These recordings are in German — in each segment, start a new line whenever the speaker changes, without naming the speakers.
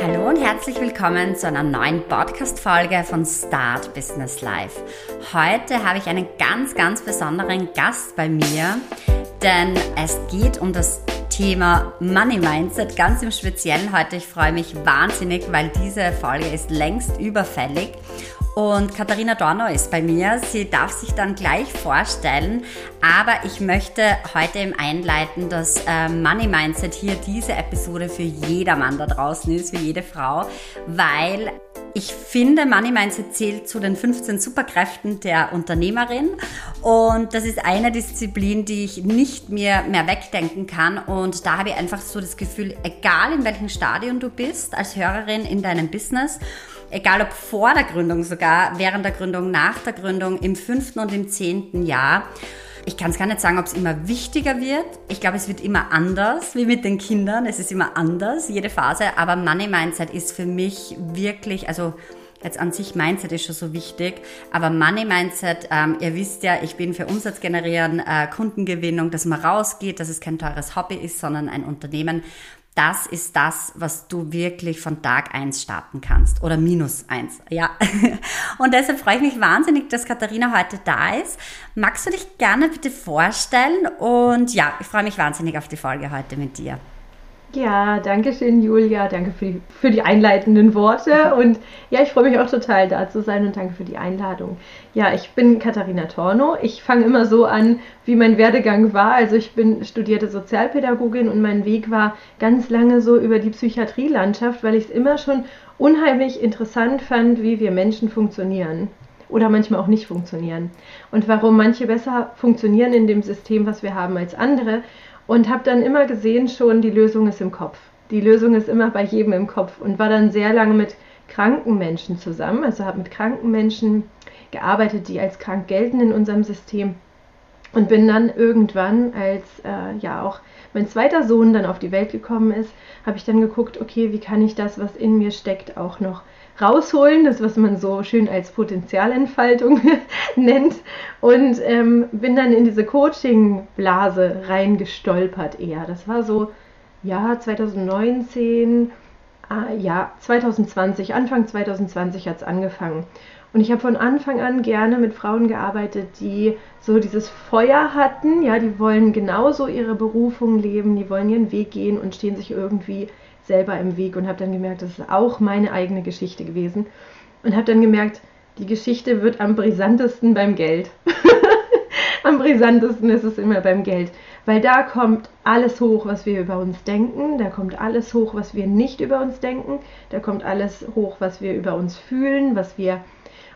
Hallo und herzlich willkommen zu einer neuen Podcast-Folge von Start Business Life. Heute habe ich einen ganz, ganz besonderen Gast bei mir, denn es geht um das Thema Money Mindset ganz im Speziellen heute. Ich freue mich wahnsinnig, weil diese Folge ist längst überfällig und Katharina Dorno ist bei mir. Sie darf sich dann gleich vorstellen. Aber ich möchte heute im Einleiten, dass äh, Money Mindset hier diese Episode für jedermann da draußen ist, für jede Frau, weil ich finde, Money Mindset zählt zu den 15 Superkräften der Unternehmerin und das ist eine Disziplin, die ich nicht mehr, mehr wegdenken kann und da habe ich einfach so das Gefühl, egal in welchem Stadium du bist als Hörerin in deinem Business, egal ob vor der Gründung sogar, während der Gründung, nach der Gründung, im fünften und im zehnten Jahr. Ich kann es gar nicht sagen, ob es immer wichtiger wird. Ich glaube, es wird immer anders, wie mit den Kindern. Es ist immer anders, jede Phase. Aber Money Mindset ist für mich wirklich, also jetzt an sich Mindset ist schon so wichtig, aber Money Mindset, ähm, ihr wisst ja, ich bin für Umsatz generieren, äh, Kundengewinnung, dass man rausgeht, dass es kein teures Hobby ist, sondern ein Unternehmen, das ist das, was du wirklich von Tag eins starten kannst oder minus eins, ja. Und deshalb freue ich mich wahnsinnig, dass Katharina heute da ist. Magst du dich gerne bitte vorstellen? Und ja, ich freue mich wahnsinnig auf die Folge heute mit dir.
Ja, danke schön, Julia. Danke für die, für die einleitenden Worte. Und ja, ich freue mich auch total, da zu sein und danke für die Einladung. Ja, ich bin Katharina Torno. Ich fange immer so an, wie mein Werdegang war. Also ich bin studierte Sozialpädagogin und mein Weg war ganz lange so über die Psychiatrielandschaft, weil ich es immer schon unheimlich interessant fand, wie wir Menschen funktionieren oder manchmal auch nicht funktionieren. Und warum manche besser funktionieren in dem System, was wir haben, als andere und habe dann immer gesehen schon, die Lösung ist im Kopf. Die Lösung ist immer bei jedem im Kopf und war dann sehr lange mit kranken Menschen zusammen, also habe mit kranken Menschen gearbeitet, die als krank gelten in unserem System und bin dann irgendwann, als äh, ja auch mein zweiter Sohn dann auf die Welt gekommen ist, habe ich dann geguckt, okay, wie kann ich das, was in mir steckt, auch noch rausholen, das was man so schön als Potenzialentfaltung nennt und ähm, bin dann in diese Coaching-Blase reingestolpert eher. Das war so, ja, 2019, ah, ja, 2020, Anfang 2020 hat es angefangen. Und ich habe von Anfang an gerne mit Frauen gearbeitet, die so dieses Feuer hatten, ja, die wollen genauso ihre Berufung leben, die wollen ihren Weg gehen und stehen sich irgendwie selber im Weg und habe dann gemerkt, das ist auch meine eigene Geschichte gewesen. Und habe dann gemerkt, die Geschichte wird am brisantesten beim Geld. am brisantesten ist es immer beim Geld, weil da kommt alles hoch, was wir über uns denken, da kommt alles hoch, was wir nicht über uns denken, da kommt alles hoch, was wir über uns fühlen, was wir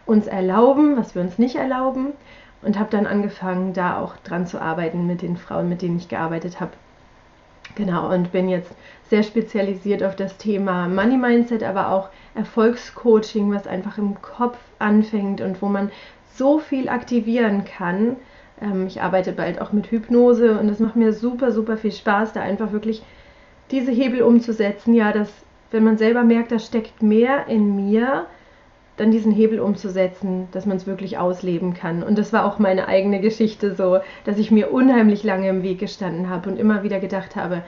uns erlauben, was wir uns nicht erlauben. Und habe dann angefangen, da auch dran zu arbeiten mit den Frauen, mit denen ich gearbeitet habe. Genau, und bin jetzt sehr spezialisiert auf das Thema Money Mindset, aber auch Erfolgscoaching, was einfach im Kopf anfängt und wo man so viel aktivieren kann. Ähm, ich arbeite bald auch mit Hypnose und es macht mir super, super viel Spaß, da einfach wirklich diese Hebel umzusetzen. Ja, dass, wenn man selber merkt, da steckt mehr in mir, dann diesen Hebel umzusetzen, dass man es wirklich ausleben kann. Und das war auch meine eigene Geschichte so, dass ich mir unheimlich lange im Weg gestanden habe und immer wieder gedacht habe,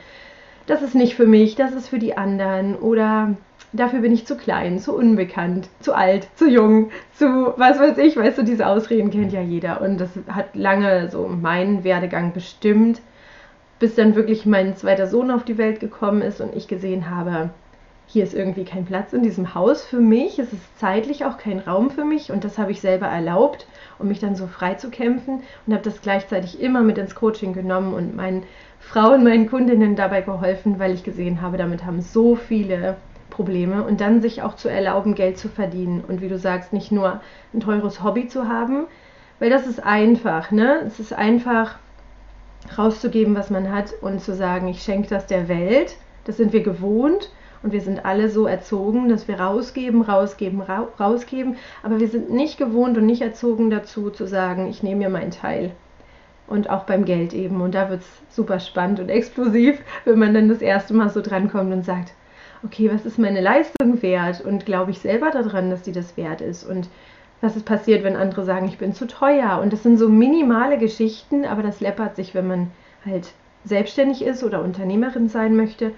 das ist nicht für mich, das ist für die anderen oder dafür bin ich zu klein, zu unbekannt, zu alt, zu jung, zu was weiß ich, weißt du, diese Ausreden kennt ja jeder und das hat lange so meinen Werdegang bestimmt, bis dann wirklich mein zweiter Sohn auf die Welt gekommen ist und ich gesehen habe, hier ist irgendwie kein Platz in diesem Haus für mich, es ist zeitlich auch kein Raum für mich und das habe ich selber erlaubt, um mich dann so frei zu kämpfen und habe das gleichzeitig immer mit ins Coaching genommen und meinen Frauen, meinen Kundinnen dabei geholfen, weil ich gesehen habe, damit haben so viele Probleme und dann sich auch zu erlauben, Geld zu verdienen und wie du sagst, nicht nur ein teures Hobby zu haben, weil das ist einfach, ne? Es ist einfach rauszugeben, was man hat und zu sagen, ich schenke das der Welt. Das sind wir gewohnt und wir sind alle so erzogen, dass wir rausgeben, rausgeben, ra rausgeben, aber wir sind nicht gewohnt und nicht erzogen dazu zu sagen, ich nehme mir meinen Teil und auch beim Geld eben. Und da wird es super spannend und explosiv, wenn man dann das erste Mal so drankommt und sagt, okay, was ist meine Leistung wert? Und glaube ich selber daran, dass die das wert ist? Und was ist passiert, wenn andere sagen, ich bin zu teuer? Und das sind so minimale Geschichten, aber das läppert sich, wenn man halt selbstständig ist oder Unternehmerin sein möchte.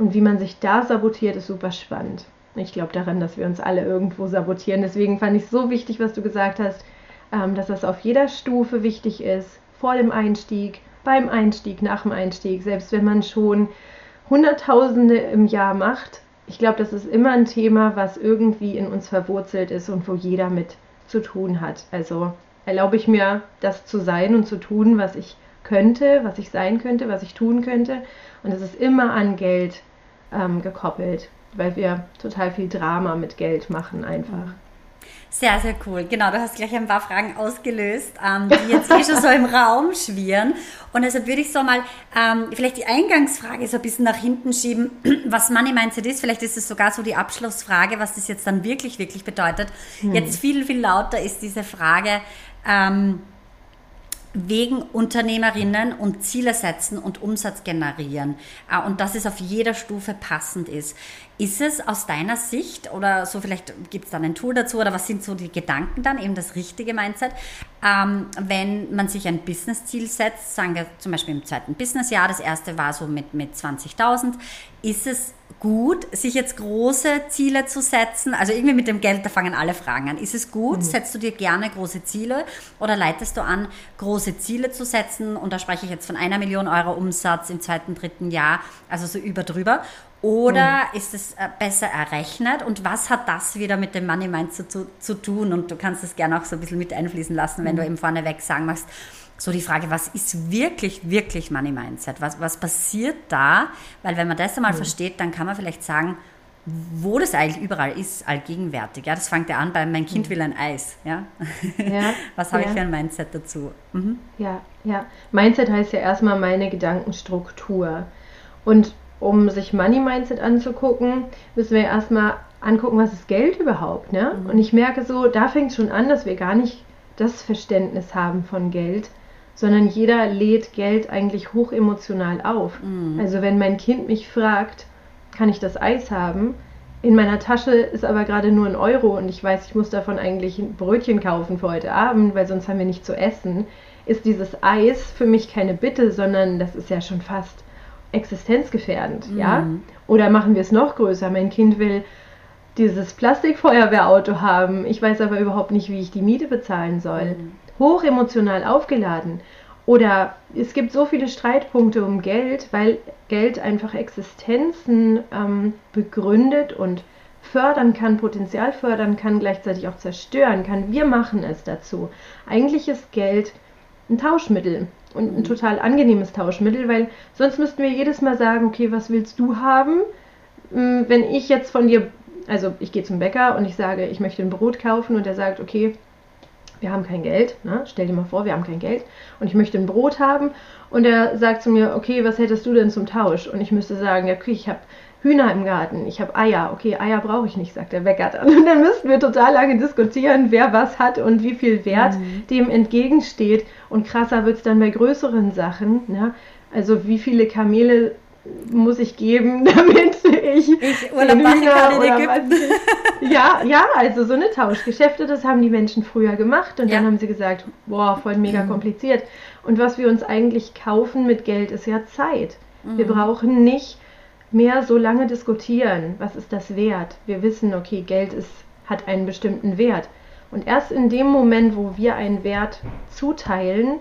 Und wie man sich da sabotiert, ist super spannend. Ich glaube daran, dass wir uns alle irgendwo sabotieren. Deswegen fand ich es so wichtig, was du gesagt hast, ähm, dass das auf jeder Stufe wichtig ist. Vor dem Einstieg, beim Einstieg, nach dem Einstieg. Selbst wenn man schon Hunderttausende im Jahr macht. Ich glaube, das ist immer ein Thema, was irgendwie in uns verwurzelt ist und wo jeder mit zu tun hat. Also erlaube ich mir, das zu sein und zu tun, was ich könnte, was ich sein könnte, was ich tun könnte. Und es ist immer an Geld ähm, gekoppelt, weil wir total viel Drama mit Geld machen einfach.
Sehr, sehr cool. Genau, du hast gleich ein paar Fragen ausgelöst, ähm, die jetzt eh schon so im Raum schwirren. Und deshalb würde ich so mal ähm, vielleicht die Eingangsfrage so ein bisschen nach hinten schieben, was Money Mindset ist. Vielleicht ist es sogar so die Abschlussfrage, was das jetzt dann wirklich, wirklich bedeutet. Hm. Jetzt viel, viel lauter ist diese Frage, ähm, wegen Unternehmerinnen und Ziele setzen und Umsatz generieren. Äh, und dass es auf jeder Stufe passend ist. Ist es aus deiner Sicht oder so vielleicht gibt es dann ein Tool dazu oder was sind so die Gedanken dann, eben das richtige Mindset, ähm, wenn man sich ein Business-Ziel setzt, sagen wir zum Beispiel im zweiten Businessjahr, das erste war so mit, mit 20.000, ist es gut, sich jetzt große Ziele zu setzen? Also irgendwie mit dem Geld, da fangen alle Fragen an. Ist es gut? Mhm. Setzt du dir gerne große Ziele oder leitest du an, große Ziele zu setzen? Und da spreche ich jetzt von einer Million Euro Umsatz im zweiten, dritten Jahr, also so über drüber. Oder mhm. ist es äh, besser errechnet? Und was hat das wieder mit dem Money Mindset zu, zu, tun? Und du kannst es gerne auch so ein bisschen mit einfließen lassen, wenn mhm. du eben vorneweg sagen machst, so die Frage, was ist wirklich, wirklich Money Mindset? Was, was passiert da? Weil wenn man das einmal mhm. versteht, dann kann man vielleicht sagen, wo das eigentlich überall ist, allgegenwärtig. Ja, das fängt ja an bei mein Kind mhm. will ein Eis. Ja? ja was habe ja. ich für ein Mindset dazu?
Mhm. Ja, ja. Mindset heißt ja erstmal meine Gedankenstruktur. Und um sich Money Mindset anzugucken, müssen wir erstmal angucken, was ist Geld überhaupt. Ne? Mhm. Und ich merke so, da fängt es schon an, dass wir gar nicht das Verständnis haben von Geld, sondern jeder lädt Geld eigentlich hochemotional auf. Mhm. Also wenn mein Kind mich fragt, kann ich das Eis haben? In meiner Tasche ist aber gerade nur ein Euro und ich weiß, ich muss davon eigentlich ein Brötchen kaufen für heute Abend, weil sonst haben wir nicht zu essen. Ist dieses Eis für mich keine Bitte, sondern das ist ja schon fast existenzgefährdend, mhm. ja? Oder machen wir es noch größer? Mein Kind will dieses Plastikfeuerwehrauto haben. Ich weiß aber überhaupt nicht, wie ich die Miete bezahlen soll. Mhm hochemotional aufgeladen. Oder es gibt so viele Streitpunkte um Geld, weil Geld einfach Existenzen ähm, begründet und fördern kann, Potenzial fördern kann, gleichzeitig auch zerstören kann. Wir machen es dazu. Eigentlich ist Geld ein Tauschmittel und ein mhm. total angenehmes Tauschmittel, weil sonst müssten wir jedes Mal sagen, okay, was willst du haben? Hm, wenn ich jetzt von dir, also ich gehe zum Bäcker und ich sage, ich möchte ein Brot kaufen und er sagt, okay, wir haben kein Geld, ne? stell dir mal vor, wir haben kein Geld und ich möchte ein Brot haben und er sagt zu mir, okay, was hättest du denn zum Tausch? Und ich müsste sagen, ja, okay, ich habe Hühner im Garten, ich habe Eier, okay, Eier brauche ich nicht, sagt der Bäcker dann. Und dann müssten wir total lange diskutieren, wer was hat und wie viel Wert mhm. dem entgegensteht. Und krasser wird es dann bei größeren Sachen. Ne? Also wie viele Kamele muss ich geben, damit ich, ich machen kann in Ägypten. ja, ja, also so eine Tauschgeschäfte, das haben die Menschen früher gemacht und ja. dann haben sie gesagt, boah, voll mega mhm. kompliziert. Und was wir uns eigentlich kaufen mit Geld ist ja Zeit. Mhm. Wir brauchen nicht mehr so lange diskutieren, was ist das wert? Wir wissen, okay, Geld ist, hat einen bestimmten Wert. Und erst in dem Moment, wo wir einen Wert zuteilen,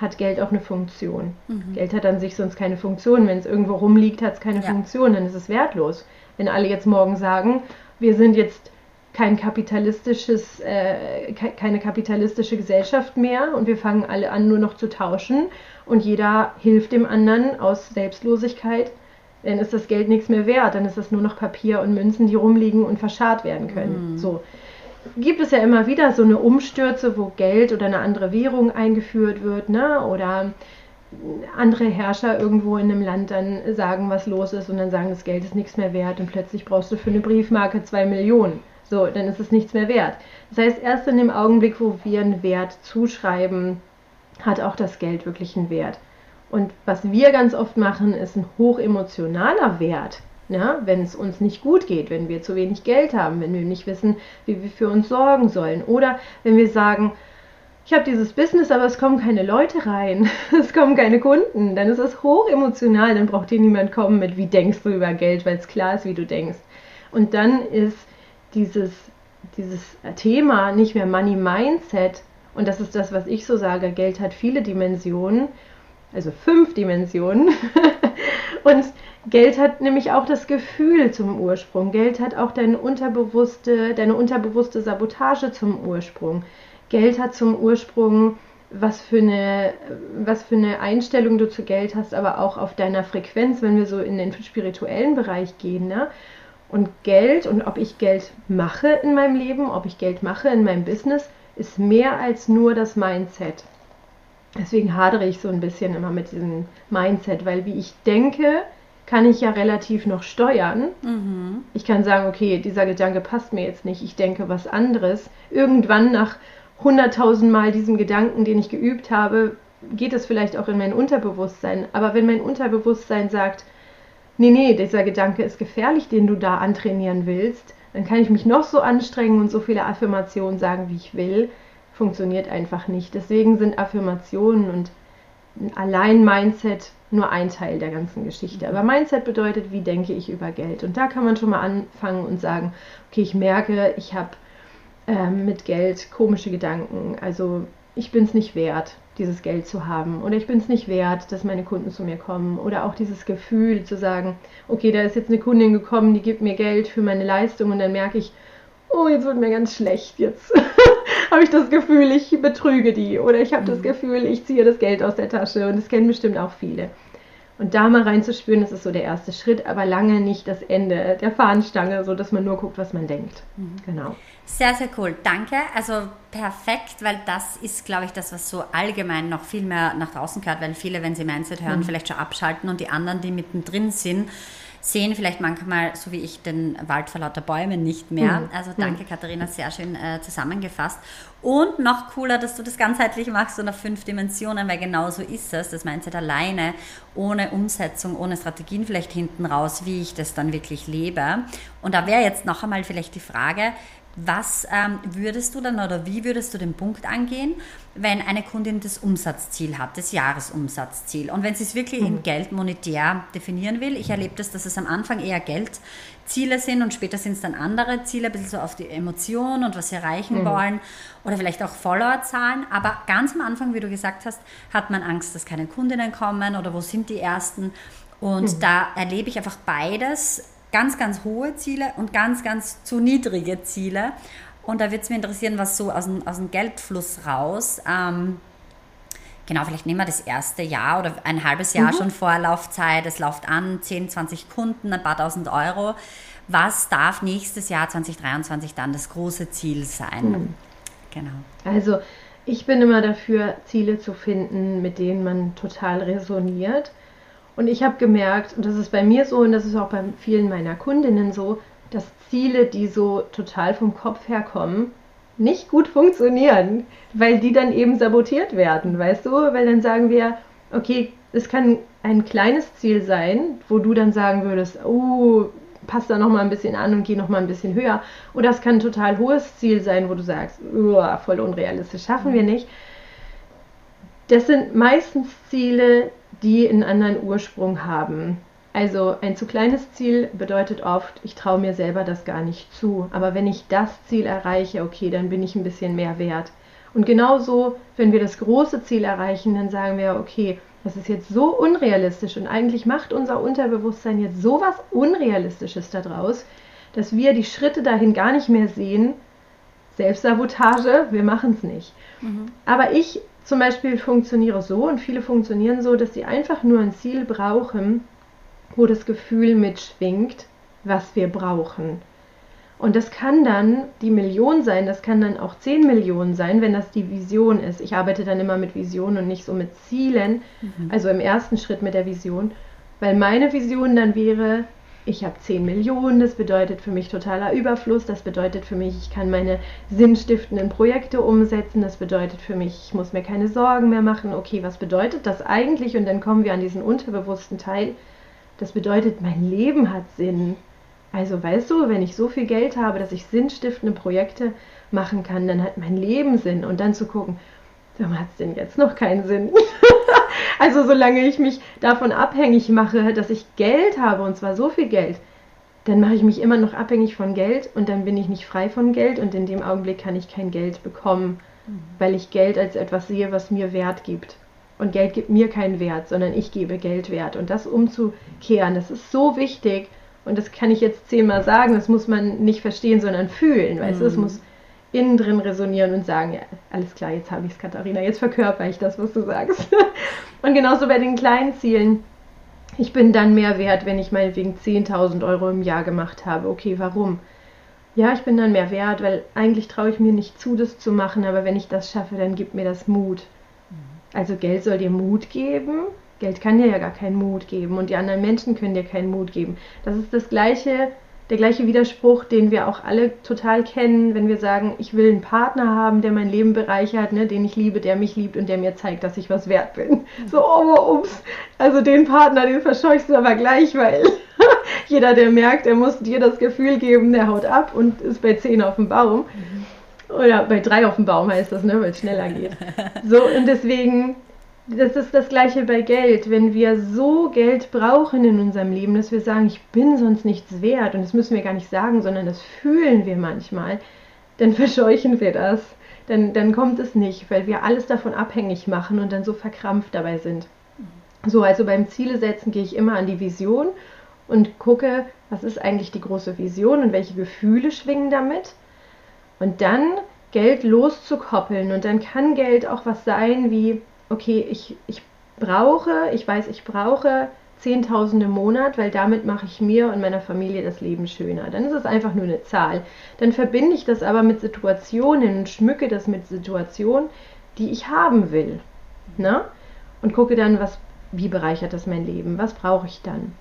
hat Geld auch eine Funktion. Mhm. Geld hat an sich sonst keine Funktion. Wenn es irgendwo rumliegt, hat es keine ja. Funktion, dann ist es wertlos. Wenn alle jetzt morgen sagen, wir sind jetzt kein kapitalistisches, äh, keine kapitalistische Gesellschaft mehr und wir fangen alle an, nur noch zu tauschen und jeder hilft dem anderen aus Selbstlosigkeit, dann ist das Geld nichts mehr wert, dann ist es nur noch Papier und Münzen, die rumliegen und verscharrt werden können. Mhm. So gibt es ja immer wieder so eine Umstürze, wo Geld oder eine andere Währung eingeführt wird, ne? Oder andere Herrscher irgendwo in einem Land dann sagen, was los ist und dann sagen, das Geld ist nichts mehr wert und plötzlich brauchst du für eine Briefmarke zwei Millionen. So, dann ist es nichts mehr wert. Das heißt, erst in dem Augenblick, wo wir einen Wert zuschreiben, hat auch das Geld wirklich einen Wert. Und was wir ganz oft machen, ist ein hochemotionaler Wert ja, wenn es uns nicht gut geht, wenn wir zu wenig Geld haben, wenn wir nicht wissen, wie wir für uns sorgen sollen. Oder wenn wir sagen, ich habe dieses Business, aber es kommen keine Leute rein, es kommen keine Kunden, dann ist es hoch emotional, dann braucht dir niemand kommen mit, wie denkst du über Geld, weil es klar ist, wie du denkst. Und dann ist dieses, dieses Thema nicht mehr Money Mindset, und das ist das, was ich so sage, Geld hat viele Dimensionen, also fünf Dimensionen. und Geld hat nämlich auch das Gefühl zum Ursprung. Geld hat auch deine unterbewusste, deine unterbewusste Sabotage zum Ursprung. Geld hat zum Ursprung, was für, eine, was für eine Einstellung du zu Geld hast, aber auch auf deiner Frequenz, wenn wir so in den spirituellen Bereich gehen. Ne? Und Geld und ob ich Geld mache in meinem Leben, ob ich Geld mache in meinem Business, ist mehr als nur das Mindset. Deswegen hadere ich so ein bisschen immer mit diesem Mindset, weil wie ich denke, kann ich ja relativ noch steuern. Mhm. Ich kann sagen, okay, dieser Gedanke passt mir jetzt nicht, ich denke was anderes. Irgendwann nach 100.000 Mal diesem Gedanken, den ich geübt habe, geht es vielleicht auch in mein Unterbewusstsein. Aber wenn mein Unterbewusstsein sagt, nee, nee, dieser Gedanke ist gefährlich, den du da antrainieren willst, dann kann ich mich noch so anstrengen und so viele Affirmationen sagen, wie ich will. Funktioniert einfach nicht. Deswegen sind Affirmationen und allein Mindset nur ein Teil der ganzen Geschichte. Aber Mindset bedeutet, wie denke ich über Geld. Und da kann man schon mal anfangen und sagen, okay, ich merke, ich habe ähm, mit Geld komische Gedanken. Also ich bin es nicht wert, dieses Geld zu haben. Oder ich bin es nicht wert, dass meine Kunden zu mir kommen. Oder auch dieses Gefühl zu sagen, okay, da ist jetzt eine Kundin gekommen, die gibt mir Geld für meine Leistung und dann merke ich, oh, jetzt wird mir ganz schlecht. Jetzt habe ich das Gefühl, ich betrüge die. Oder ich habe mhm. das Gefühl, ich ziehe das Geld aus der Tasche. Und das kennen bestimmt auch viele. Und da mal reinzuspüren, das ist so der erste Schritt, aber lange nicht das Ende der Fahnenstange, so dass man nur guckt, was man denkt. Mhm. Genau.
Sehr, sehr cool. Danke. Also perfekt, weil das ist, glaube ich, das, was so allgemein noch viel mehr nach draußen gehört, weil viele, wenn sie Mindset hören, mhm. vielleicht schon abschalten und die anderen, die mittendrin sind, sehen vielleicht manchmal, so wie ich, den Wald vor lauter Bäumen nicht mehr. Mhm. Also danke, mhm. Katharina, sehr schön äh, zusammengefasst. Und noch cooler, dass du das ganzheitlich machst und auf fünf Dimensionen, weil genau so ist es. Das Mindset alleine, ohne Umsetzung, ohne Strategien vielleicht hinten raus, wie ich das dann wirklich lebe. Und da wäre jetzt noch einmal vielleicht die Frage, was ähm, würdest du dann oder wie würdest du den Punkt angehen, wenn eine Kundin das Umsatzziel hat, das Jahresumsatzziel? Und wenn sie es wirklich mhm. in Geld monetär definieren will, ich erlebe das, dass es am Anfang eher Geldziele sind und später sind es dann andere Ziele, ein bisschen so auf die Emotion und was sie erreichen mhm. wollen oder vielleicht auch Followerzahlen. Aber ganz am Anfang, wie du gesagt hast, hat man Angst, dass keine Kundinnen kommen oder wo sind die ersten? Und mhm. da erlebe ich einfach beides ganz, ganz hohe Ziele und ganz, ganz zu niedrige Ziele. Und da würde es mich interessieren, was so aus dem, aus dem Geldfluss raus, ähm, genau, vielleicht nehmen wir das erste Jahr oder ein halbes Jahr mhm. schon Vorlaufzeit, es läuft an, 10, 20 Kunden, ein paar tausend Euro. Was darf nächstes Jahr 2023 dann das große Ziel sein? Mhm.
Genau. Also ich bin immer dafür, Ziele zu finden, mit denen man total resoniert und ich habe gemerkt, und das ist bei mir so und das ist auch bei vielen meiner Kundinnen so, dass Ziele, die so total vom Kopf herkommen, nicht gut funktionieren, weil die dann eben sabotiert werden, weißt du? Weil dann sagen wir, okay, es kann ein kleines Ziel sein, wo du dann sagen würdest, oh, pass da noch mal ein bisschen an und geh noch mal ein bisschen höher. Oder es kann ein total hohes Ziel sein, wo du sagst, oh, voll unrealistisch, schaffen wir nicht. Das sind meistens Ziele, die einen anderen Ursprung haben. Also ein zu kleines Ziel bedeutet oft, ich traue mir selber das gar nicht zu. Aber wenn ich das Ziel erreiche, okay, dann bin ich ein bisschen mehr wert. Und genauso, wenn wir das große Ziel erreichen, dann sagen wir, okay, das ist jetzt so unrealistisch und eigentlich macht unser Unterbewusstsein jetzt so was Unrealistisches daraus, dass wir die Schritte dahin gar nicht mehr sehen. Selbstsabotage, wir machen es nicht. Mhm. Aber ich zum Beispiel funktioniere so und viele funktionieren so, dass sie einfach nur ein Ziel brauchen, wo das Gefühl mitschwingt, was wir brauchen. Und das kann dann die Million sein, das kann dann auch 10 Millionen sein, wenn das die Vision ist. Ich arbeite dann immer mit Visionen und nicht so mit Zielen, mhm. also im ersten Schritt mit der Vision, weil meine Vision dann wäre, ich habe 10 Millionen, das bedeutet für mich totaler Überfluss, das bedeutet für mich, ich kann meine sinnstiftenden Projekte umsetzen, das bedeutet für mich, ich muss mir keine Sorgen mehr machen. Okay, was bedeutet das eigentlich? Und dann kommen wir an diesen unterbewussten Teil. Das bedeutet, mein Leben hat Sinn. Also weißt du, wenn ich so viel Geld habe, dass ich sinnstiftende Projekte machen kann, dann hat mein Leben Sinn. Und dann zu gucken, warum hat es denn jetzt noch keinen Sinn? also solange ich mich davon abhängig mache, dass ich Geld habe, und zwar so viel Geld, dann mache ich mich immer noch abhängig von Geld und dann bin ich nicht frei von Geld und in dem Augenblick kann ich kein Geld bekommen, mhm. weil ich Geld als etwas sehe, was mir Wert gibt. Und Geld gibt mir keinen Wert, sondern ich gebe Geld Wert. Und das umzukehren, das ist so wichtig. Und das kann ich jetzt zehnmal sagen, das muss man nicht verstehen, sondern fühlen. Weißt mhm. du, es muss innen drin resonieren und sagen, ja, alles klar, jetzt habe ich es, Katharina, jetzt verkörper ich das, was du sagst. und genauso bei den kleinen Zielen. Ich bin dann mehr wert, wenn ich meinetwegen 10.000 Euro im Jahr gemacht habe. Okay, warum? Ja, ich bin dann mehr wert, weil eigentlich traue ich mir nicht zu, das zu machen, aber wenn ich das schaffe, dann gibt mir das Mut. Mhm. Also Geld soll dir Mut geben. Geld kann dir ja gar keinen Mut geben und die anderen Menschen können dir keinen Mut geben. Das ist das gleiche der gleiche Widerspruch, den wir auch alle total kennen, wenn wir sagen, ich will einen Partner haben, der mein Leben bereichert, ne, den ich liebe, der mich liebt und der mir zeigt, dass ich was wert bin. So, oh, ups, also den Partner, den verscheuchst du aber gleich, weil jeder, der merkt, er muss dir das Gefühl geben, der haut ab und ist bei 10 auf dem Baum. Oder bei 3 auf dem Baum heißt das, ne, weil es schneller geht. So, und deswegen das ist das gleiche bei Geld. Wenn wir so Geld brauchen in unserem Leben, dass wir sagen, ich bin sonst nichts wert, und das müssen wir gar nicht sagen, sondern das fühlen wir manchmal, dann verscheuchen wir das. Dann, dann kommt es nicht, weil wir alles davon abhängig machen und dann so verkrampft dabei sind. So, also beim Ziele setzen gehe ich immer an die Vision und gucke, was ist eigentlich die große Vision und welche Gefühle schwingen damit. Und dann Geld loszukoppeln. Und dann kann Geld auch was sein wie, okay, ich, ich brauche, ich weiß, ich brauche 10.000 im Monat, weil damit mache ich mir und meiner Familie das Leben schöner. Dann ist es einfach nur eine Zahl. Dann verbinde ich das aber mit Situationen und schmücke das mit Situationen, die ich haben will. Ne? Und gucke dann, was, wie bereichert das mein Leben? Was brauche ich dann?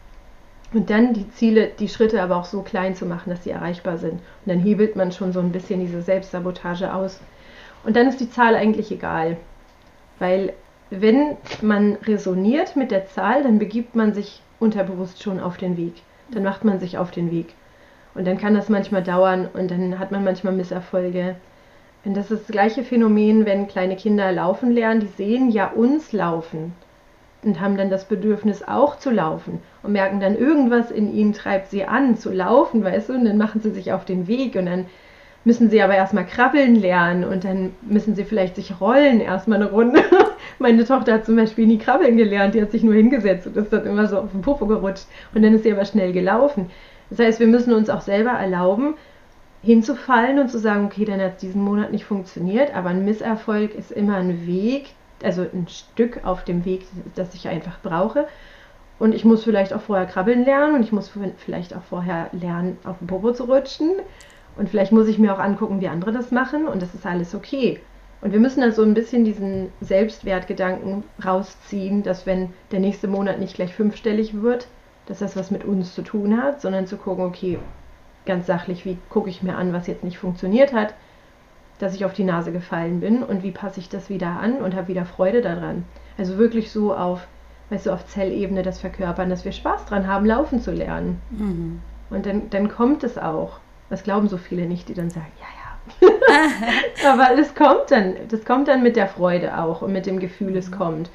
Und dann die Ziele, die Schritte aber auch so klein zu machen, dass sie erreichbar sind. Und dann hebelt man schon so ein bisschen diese Selbstsabotage aus. Und dann ist die Zahl eigentlich egal. Weil wenn man resoniert mit der Zahl, dann begibt man sich unterbewusst schon auf den Weg. Dann macht man sich auf den Weg. Und dann kann das manchmal dauern und dann hat man manchmal Misserfolge. Und das ist das gleiche Phänomen, wenn kleine Kinder laufen lernen, die sehen ja uns laufen und haben dann das Bedürfnis auch zu laufen und merken dann irgendwas in ihnen treibt sie an zu laufen, weißt du, und dann machen sie sich auf den Weg und dann müssen sie aber erstmal krabbeln lernen und dann müssen sie vielleicht sich rollen erstmal eine Runde. Meine Tochter hat zum Beispiel nie krabbeln gelernt, die hat sich nur hingesetzt und ist dann immer so auf den Popo gerutscht und dann ist sie aber schnell gelaufen. Das heißt, wir müssen uns auch selber erlauben, hinzufallen und zu sagen, okay, dann hat es diesen Monat nicht funktioniert, aber ein Misserfolg ist immer ein Weg, also ein Stück auf dem Weg, das ich einfach brauche. Und ich muss vielleicht auch vorher krabbeln lernen und ich muss vielleicht auch vorher lernen, auf den Popo zu rutschen. Und vielleicht muss ich mir auch angucken, wie andere das machen und das ist alles okay. Und wir müssen da so ein bisschen diesen Selbstwertgedanken rausziehen, dass wenn der nächste Monat nicht gleich fünfstellig wird, dass das was mit uns zu tun hat, sondern zu gucken, okay, ganz sachlich, wie gucke ich mir an, was jetzt nicht funktioniert hat, dass ich auf die Nase gefallen bin und wie passe ich das wieder an und habe wieder Freude daran. Also wirklich so auf, weißt du, auf Zellebene das verkörpern, dass wir Spaß dran haben, laufen zu lernen. Mhm. Und dann, dann kommt es auch. Das glauben so viele nicht, die dann sagen, ja, ja. Aber das kommt dann, das kommt dann mit der Freude auch und mit dem Gefühl, es mhm. kommt.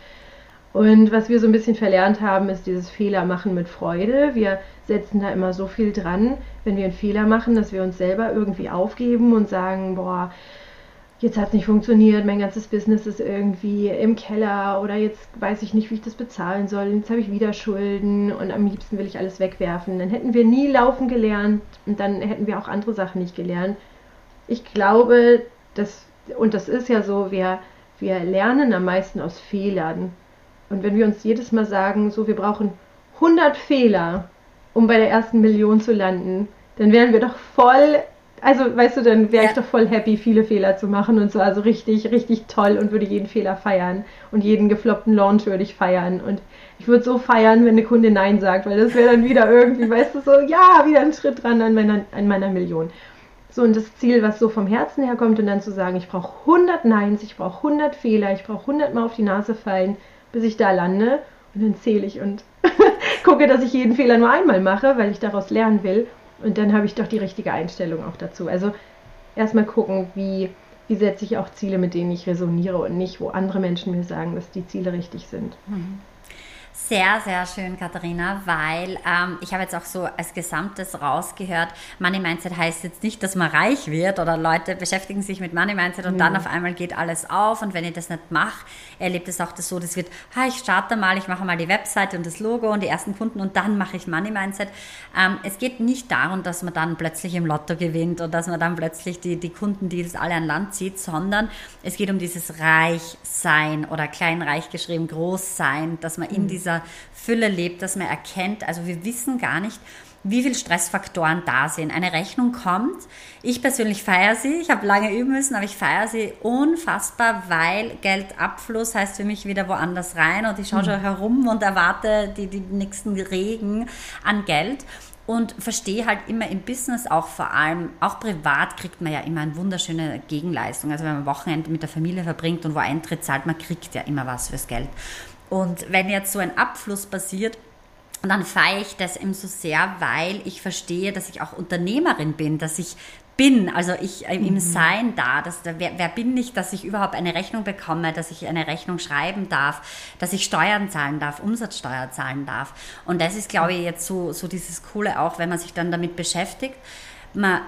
Und was wir so ein bisschen verlernt haben, ist dieses Fehler machen mit Freude. Wir setzen da immer so viel dran, wenn wir einen Fehler machen, dass wir uns selber irgendwie aufgeben und sagen, boah, jetzt hat es nicht funktioniert, mein ganzes Business ist irgendwie im Keller oder jetzt weiß ich nicht, wie ich das bezahlen soll, jetzt habe ich wieder Schulden und am liebsten will ich alles wegwerfen. Dann hätten wir nie laufen gelernt und dann hätten wir auch andere Sachen nicht gelernt. Ich glaube, dass, und das ist ja so, wir, wir lernen am meisten aus Fehlern. Und wenn wir uns jedes Mal sagen, so, wir brauchen 100 Fehler, um bei der ersten Million zu landen, dann wären wir doch voll also weißt du, dann wäre ja. ich doch voll happy, viele Fehler zu machen und so, also richtig, richtig toll und würde jeden Fehler feiern und jeden gefloppten Launch würde ich feiern und ich würde so feiern, wenn eine Kunde Nein sagt, weil das wäre dann wieder irgendwie, weißt du, so, ja, wieder ein Schritt dran an meiner, an meiner Million. So, und das Ziel, was so vom Herzen herkommt und dann zu sagen, ich brauche 100 Neins, ich brauche 100 Fehler, ich brauche 100 Mal auf die Nase fallen, bis ich da lande und dann zähle ich und gucke, dass ich jeden Fehler nur einmal mache, weil ich daraus lernen will und dann habe ich doch die richtige Einstellung auch dazu. Also erstmal gucken, wie, wie setze ich auch Ziele, mit denen ich resoniere und nicht, wo andere Menschen mir sagen, dass die Ziele richtig sind. Mhm.
Sehr, sehr schön, Katharina, weil ähm, ich habe jetzt auch so als Gesamtes rausgehört, Money Mindset heißt jetzt nicht, dass man reich wird oder Leute beschäftigen sich mit Money Mindset und mhm. dann auf einmal geht alles auf und wenn ich das nicht mache, erlebt es auch das so, das wird, ha, ich starte mal, ich mache mal die Webseite und das Logo und die ersten Kunden und dann mache ich Money Mindset. Ähm, es geht nicht darum, dass man dann plötzlich im Lotto gewinnt und dass man dann plötzlich die, die Kunden, die das alle an Land zieht, sondern es geht um dieses Reichsein oder kleinreich geschrieben, Großsein, dass man in mhm. dieser dieser Fülle lebt, dass man erkennt, also wir wissen gar nicht, wie viele Stressfaktoren da sind. Eine Rechnung kommt. Ich persönlich feiere sie. Ich habe lange üben müssen, aber ich feiere sie unfassbar, weil Geldabfluss heißt für mich wieder woanders rein und ich schaue mhm. schon herum und erwarte die, die nächsten Regen an Geld und verstehe halt immer im Business auch vor allem, auch privat kriegt man ja immer eine wunderschöne Gegenleistung. Also wenn man Wochenende mit der Familie verbringt und wo Eintritt zahlt, man kriegt ja immer was fürs Geld. Und wenn jetzt so ein Abfluss passiert, dann feiere ich das eben so sehr, weil ich verstehe, dass ich auch Unternehmerin bin, dass ich bin, also ich äh, im mhm. Sein da, dass, wer, wer bin ich, dass ich überhaupt eine Rechnung bekomme, dass ich eine Rechnung schreiben darf, dass ich Steuern zahlen darf, Umsatzsteuer zahlen darf. Und das ist, glaube ich, jetzt so, so dieses Coole auch, wenn man sich dann damit beschäftigt. Man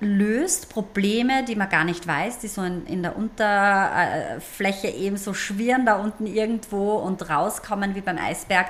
löst Probleme, die man gar nicht weiß, die so in, in der Unterfläche eben so schwirren da unten irgendwo und rauskommen wie beim Eisberg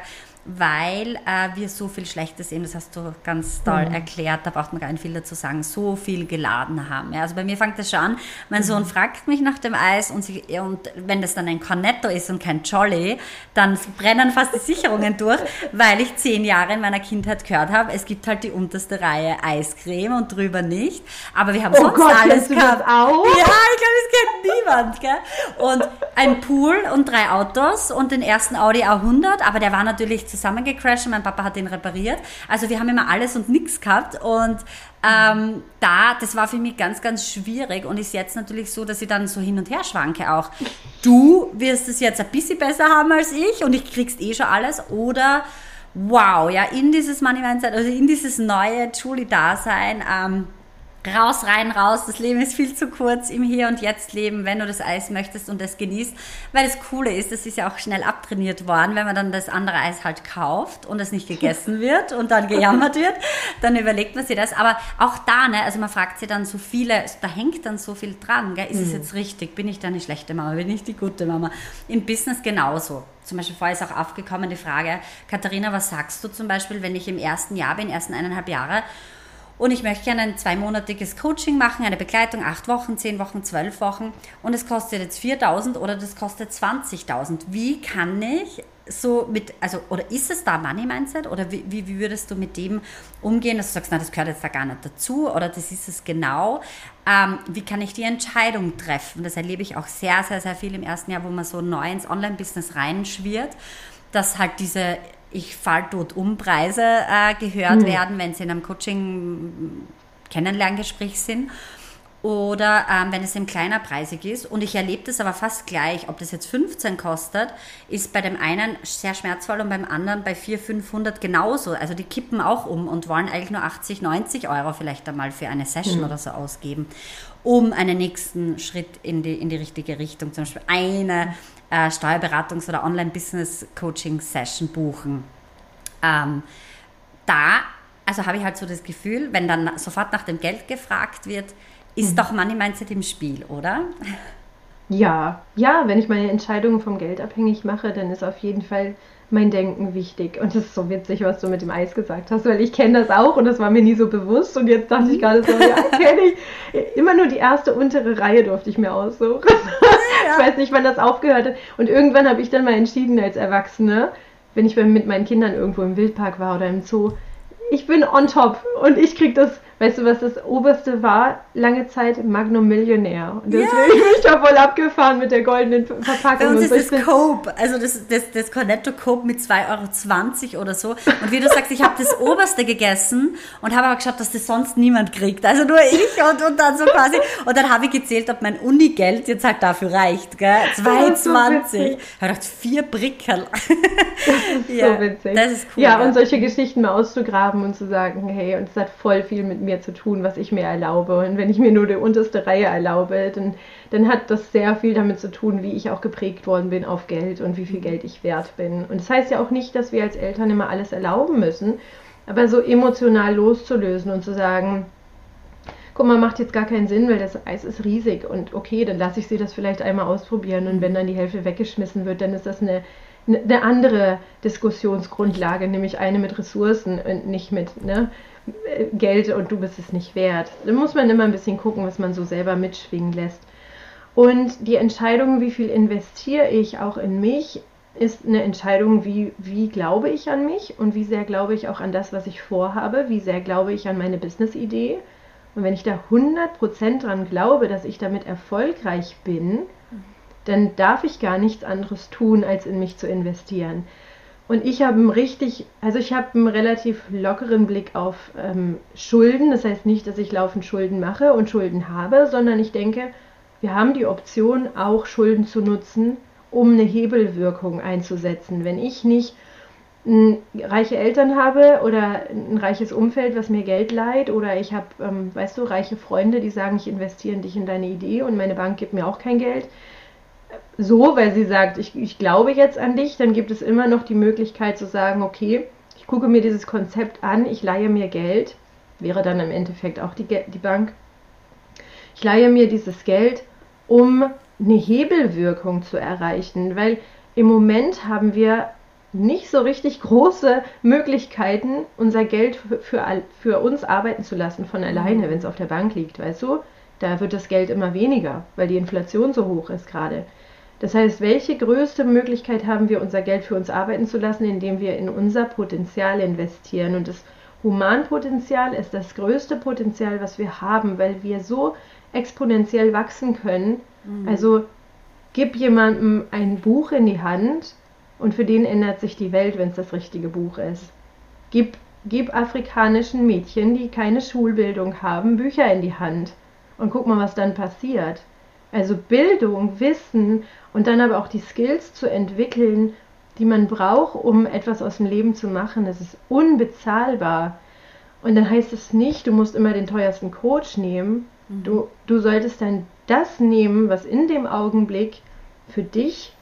weil äh, wir so viel Schlechtes eben, das hast du ganz toll mhm. erklärt, da braucht man gar nicht viel dazu sagen, so viel geladen haben. Ja, also bei mir fängt das schon an, mein mhm. Sohn fragt mich nach dem Eis und, sie, und wenn das dann ein Cornetto ist und kein Jolly, dann brennen fast die Sicherungen durch, weil ich zehn Jahre in meiner Kindheit gehört habe, es gibt halt die unterste Reihe Eiscreme und drüber nicht, aber wir haben oh sonst
Gott,
alles
gehabt. auch?
Ja, ich glaube, es kennt niemand. Gell? Und ein Pool und drei Autos und den ersten Audi A100, aber der war natürlich zusammengecrashed und mein Papa hat den repariert. Also wir haben immer alles und nichts gehabt und ähm, da, das war für mich ganz, ganz schwierig und ist jetzt natürlich so, dass ich dann so hin und her schwanke auch. Du wirst es jetzt ein bisschen besser haben als ich und ich kriegst eh schon alles oder wow, ja, in dieses Money Mindset, also in dieses neue Julie-Dasein, ähm, raus, rein, raus. Das Leben ist viel zu kurz im Hier und Jetzt leben, wenn du das Eis möchtest und das genießt. Weil das Coole ist, das ist ja auch schnell abtrainiert worden, wenn man dann das andere Eis halt kauft und es nicht gegessen wird und dann gejammert wird, dann überlegt man sich das. Aber auch da, ne, also man fragt sich dann so viele, da hängt dann so viel dran, gell? ist mhm. es jetzt richtig? Bin ich da eine schlechte Mama? Bin ich die gute Mama? Im Business genauso. Zum Beispiel vorher ist auch aufgekommen die Frage, Katharina, was sagst du zum Beispiel, wenn ich im ersten Jahr bin, ersten eineinhalb Jahre und ich möchte gerne ein zweimonatiges Coaching machen, eine Begleitung, acht Wochen, zehn Wochen, zwölf Wochen und es kostet jetzt 4.000 oder das kostet 20.000. Wie kann ich so mit, also, oder ist es da Money Mindset oder wie, wie, würdest du mit dem umgehen, dass du sagst, na, das gehört jetzt da gar nicht dazu oder das ist es genau. Ähm, wie kann ich die Entscheidung treffen? Das erlebe ich auch sehr, sehr, sehr viel im ersten Jahr, wo man so neu ins Online-Business reinschwirrt, dass halt diese ich fall tot um Preise äh, gehört mhm. werden, wenn sie in einem Coaching Kennenlerngespräch sind oder ähm, wenn es eben kleiner preisig ist. Und ich erlebe das aber fast gleich, ob das jetzt 15 kostet, ist bei dem einen sehr schmerzvoll und beim anderen bei 400, 500 genauso. Also die kippen auch um und wollen eigentlich nur 80, 90 Euro vielleicht einmal für eine Session mhm. oder so ausgeben, um einen nächsten Schritt in die, in die richtige Richtung, zum Beispiel eine äh, Steuerberatungs- oder Online-Business-Coaching-Session buchen. Ähm, da, also habe ich halt so das Gefühl, wenn dann sofort nach dem Geld gefragt wird, ist mhm. doch Money Mindset im Spiel, oder?
Ja, ja, wenn ich meine Entscheidungen vom Geld abhängig mache, dann ist auf jeden Fall mein Denken wichtig. Und das ist so witzig, was du mit dem Eis gesagt hast, weil ich kenne das auch und das war mir nie so bewusst. Und jetzt dachte ich gerade so, ja, kenne ich. Immer nur die erste untere Reihe durfte ich mir aussuchen. Ich weiß nicht, wann das aufgehört hat. Und irgendwann habe ich dann mal entschieden als Erwachsene, wenn ich mit meinen Kindern irgendwo im Wildpark war oder im Zoo, ich bin on top und ich krieg das Weißt du, was das oberste war? Lange Zeit Magnum Millionär. Und deswegen ja. bin ich da voll abgefahren mit der goldenen Verpackung.
Bei uns ist das Cope, also das, das, das Cornetto Cope mit 2,20 Euro oder so. Und wie du sagst, ich habe das oberste gegessen und habe aber geschaut, dass das sonst niemand kriegt. Also nur ich und, und dann so quasi. Und dann habe ich gezählt, ob mein Unigeld jetzt halt dafür reicht. Gell? 2,20. So ich habe gedacht, vier Brickel.
Das ist ja, so witzig. Das ist cool. Ja, und solche Geschichten mal auszugraben und zu sagen, hey, und es hat voll viel mit mir zu tun, was ich mir erlaube. Und wenn ich mir nur die unterste Reihe erlaube, dann, dann hat das sehr viel damit zu tun, wie ich auch geprägt worden bin auf Geld und wie viel Geld ich wert bin. Und das heißt ja auch nicht, dass wir als Eltern immer alles erlauben müssen, aber so emotional loszulösen und zu sagen, guck mal, macht jetzt gar keinen Sinn, weil das Eis ist riesig und okay, dann lasse ich sie das vielleicht einmal ausprobieren und wenn dann die Hälfte weggeschmissen wird, dann ist das eine, eine andere Diskussionsgrundlage, nämlich eine mit Ressourcen und nicht mit ne, Geld und du bist es nicht wert. Da muss man immer ein bisschen gucken, was man so selber mitschwingen lässt. Und die Entscheidung, wie viel investiere ich auch in mich, ist eine Entscheidung, wie, wie glaube ich an mich und wie sehr glaube ich auch an das, was ich vorhabe, wie sehr glaube ich an meine Business-Idee und wenn ich da 100% dran glaube, dass ich damit erfolgreich bin, dann darf ich gar nichts anderes tun, als in mich zu investieren. Und ich habe einen richtig, also ich habe einen relativ lockeren Blick auf ähm, Schulden. Das heißt nicht, dass ich laufend Schulden mache und Schulden habe, sondern ich denke, wir haben die Option, auch Schulden zu nutzen, um eine Hebelwirkung einzusetzen. Wenn ich nicht reiche Eltern habe oder ein reiches Umfeld, was mir Geld leiht, oder ich habe, ähm, weißt du, reiche Freunde, die sagen, ich investiere in dich in deine Idee und meine Bank gibt mir auch kein Geld. So, weil sie sagt, ich, ich glaube jetzt an dich, dann gibt es immer noch die Möglichkeit zu sagen, okay, ich gucke mir dieses Konzept an, ich leihe mir Geld, wäre dann im Endeffekt auch die, die Bank. Ich leihe mir dieses Geld, um eine Hebelwirkung zu erreichen, weil im Moment haben wir nicht so richtig große Möglichkeiten, unser Geld für, für, für uns arbeiten zu lassen von alleine, mhm. wenn es auf der Bank liegt, weißt du? Da wird das Geld immer weniger, weil die Inflation so hoch ist gerade. Das heißt, welche größte Möglichkeit haben wir, unser Geld für uns arbeiten zu lassen, indem wir in unser Potenzial investieren? Und das Humanpotenzial ist das größte Potenzial, was wir haben, weil wir so exponentiell wachsen können. Mhm. Also gib jemandem ein Buch in die Hand und für den ändert sich die Welt, wenn es das richtige Buch ist. Gib, gib afrikanischen Mädchen, die keine Schulbildung haben, Bücher in die Hand und guck mal, was dann passiert. Also Bildung, Wissen und dann aber auch die Skills zu entwickeln, die man braucht, um etwas aus dem Leben zu machen, das ist unbezahlbar. Und dann heißt es nicht, du musst immer den teuersten Coach nehmen. Mhm. Du, du solltest dann das nehmen, was in dem Augenblick für dich